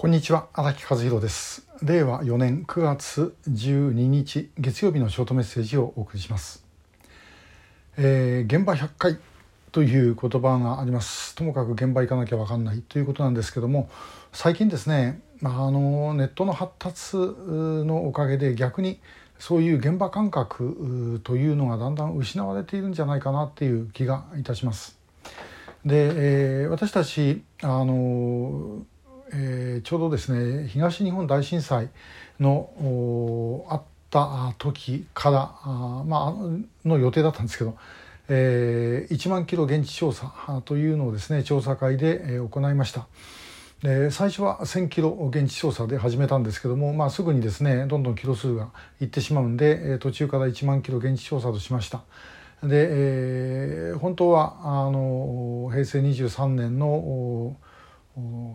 こんにちは荒木和弘です。令和4年9月12日月曜日のショートメッセージをお送りします、えー、現場100回という言葉があります。ともかく現場行かなきゃ分かんないということなんですけども最近ですね、まあ、あのネットの発達のおかげで逆にそういう現場感覚というのがだんだん失われているんじゃないかなっていう気がいたします。で、えー、私たちあのえー、ちょうどですね東日本大震災のあった時からあ、まあ、の予定だったんですけど、えー、1万キロ現地調査というのをですね調査会で、行いました。で最初は1,000キロ現地調査で始めたんですけども、まあ、すぐにですねどんどんキロ数がいってしまうんで途中から1万キロ現地調査としました。で、えー、本当はあの平成23年の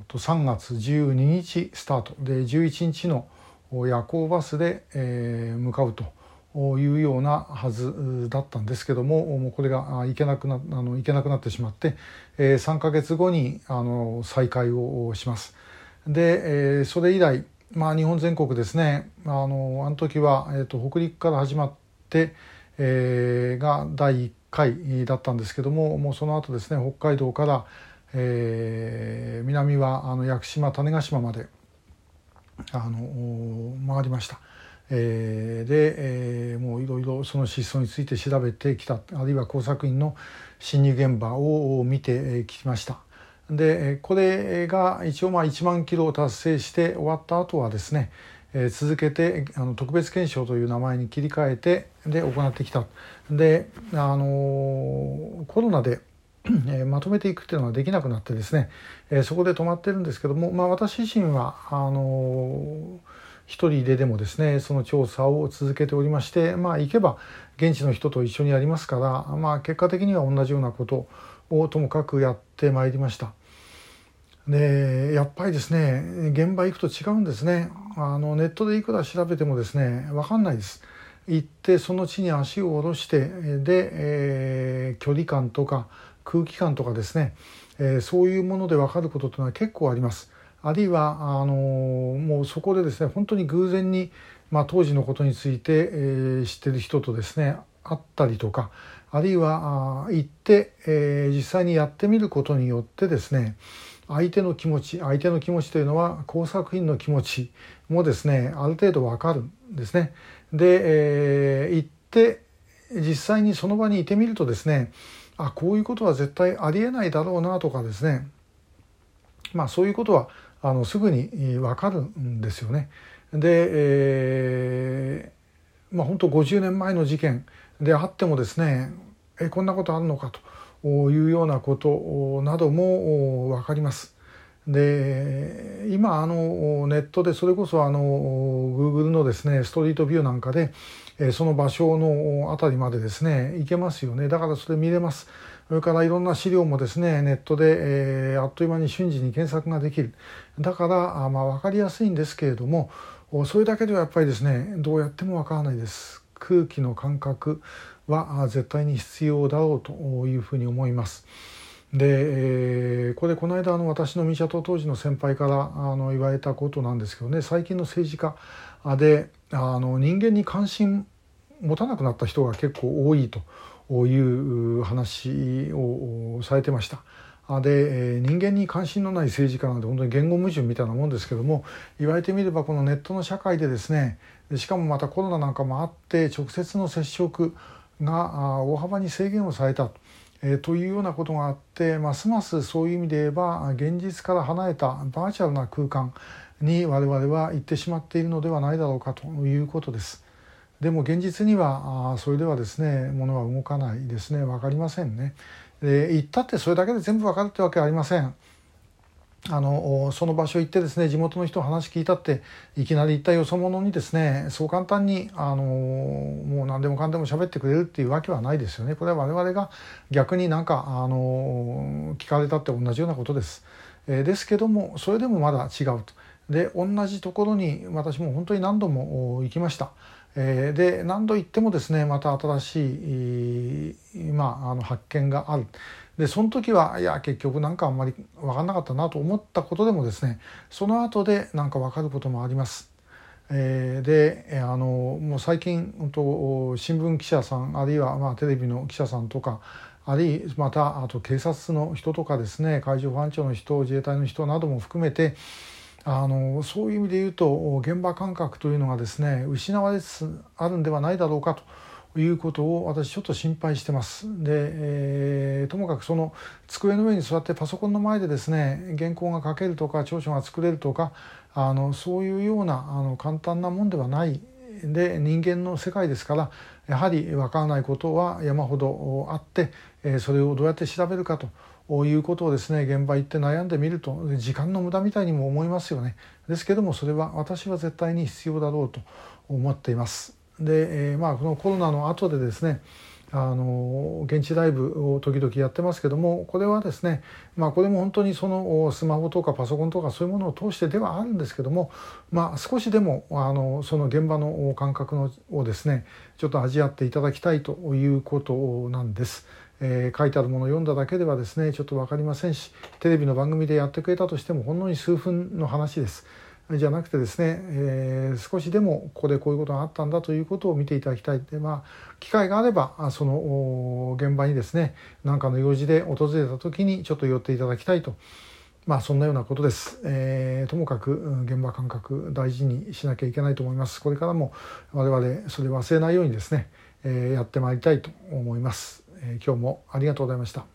3月12日スタートで11日の夜行バスで、向かうというようなはずだったんですけどももうこれが行けなくなあの行けなくなってしまって、え、3か月後にあの再開をします。で、え、それ以来、まあ、日本全国ですねあのあの時は、えーと、北陸から始まって、え、が第1回だったんですけどももうその後ですね北海道からえー、南はあの屋久島種子島まであの回りました。えー、で、えー、もういろいろその失踪について調べてきたあるいは工作員の侵入現場を見てきました。でこれが一応まあ1万キロを達成して終わった後はですね、えー、続けてあの特別検証という名前に切り替えてで行ってきた。であのコロナで えまとめていくっていうのができなくなってですね、えそこで止まってるんですけども、まあ、私自身はあの一人ででもですねその調査を続けておりましてまあ行けば現地の人と一緒にやりますから、まあ、結果的には同じようなことをともかくやってまいりました。でやっぱりですね現場行くと違うんですねあのネットでいくら調べてもですね分かんないです。行ってその地に足を下ろしてで、えー、距離感とか空気感とかですね、えー、そういうもので分かることというのは結構あります。あるいはあのもうそこでですね本当に偶然に、まあ、当時のことについて、えー、知ってる人とですね会ったりとかあるいはあ行って、えー、実際にやってみることによってですね相手の気持ち相手の気持ちというのは工作員の気持ちもですねある程度わかるんですね。で、えー、行って実際にその場にいてみるとですねあこういうことは絶対ありえないだろうなとかですねまあそういうことはあのすぐに分かるんですよね。で、えー、まあ本当50年前の事件であってもですねえこんなことあるのかというようなことなども分かります。で今あのネットでそれこそあの Google のですねストリートビューなんかでえその場所の辺りまでですね行けますよね。だからそれ見れます。それからいろんな資料もですねネットで、え、あっという間に瞬時に検索ができる。だからあまあ分かりやすいんですけれどもそれだけではやっぱりですねどうやっても分からないです。空気の感覚は絶対に必要だろうというふうに思います。で、えー、これこの間あの私のミシャ党当時の先輩からあの言われたことなんですけどね最近の政治家であの人間に関心持たなくなった人が結構多いという話をされてました。で人間に関心のない政治家なんて本当に言語矛盾みたいなもんですけども言われてみればこのネットの社会でですねしかもまたコロナなんかもあって直接の接触が大幅に制限をされたとえー、というようなことがあってますますそういう意味で言えば現実から離れたバーチャルな空間に我々は行ってしまっているのではないだろうかということです。でも現実にはあそれではですね物は動かないですね分かりませんね。で行ったってそれだけで全部分かるってわけはありません。あのその場所行ってですね地元の人話聞いたっていきなり行ったよそ者にですねそう簡単にあのもう何でもかんでも喋ってくれるっていうわけはないですよね。これは我々が逆になんかあの聞かれたって同じようなことです。えー、ですけどもそれでもまだ違うと。で同じところに私も本当に何度も行きました。えー、で何度行ってもですねまた新しい、まあ、あの発見があるでその時はいや結局なんかあんまり分かんなかったなと思ったことでもですねその後でなんか分かることもあります。えー、であのもう最近本当新聞記者さんあるいはまあテレビの記者さんとかあるいまたあと警察の人とかですね海上保安庁の人自衛隊の人なども含めてあのそういう意味で言うと現場感覚というのがですね失われつつあるんではないだろうかと。いうことを私ちょっと心配してます。で、えー、ともかくその机の上に座ってパソコンの前でですね原稿が書けるとか調書が作れるとかあのそういうようなあの簡単なもんではないで人間の世界ですからやはり分からないことは山ほどあってそれをどうやって調べるかということをですね現場行って悩んでみると時間の無駄みたいにも思いますよねですけどもそれは私は絶対に必要だろうと思っています。で、えー、まあこのコロナの後でですねあの現地ライブを時々やってますけどもこれはですねまあこれも本当にそのスマホとかパソコンとかそういうものを通してではあるんですけどもまあ少しでもあのその現場の感覚のをですねちょっと味わっていただきたいということなんです。えー、書いてあるものを読んだだけではですねちょっと分かりませんしテレビの番組でやってくれたとしてもほんのに数分の話です。じゃなくてですね、えー、少しでもここでこういうことがあったんだということを見ていただきたい。で、まあ、機会があればその現場にですね何かの用事で訪れた時にちょっと寄っていただきたいと。まあそんなようなことです、えー、ともかく現場感覚大事にしなきゃいけないと思います。これからも我々それ忘れないようにですね、えー、やってまいりたいと思います、えー、今日もありがとうございました。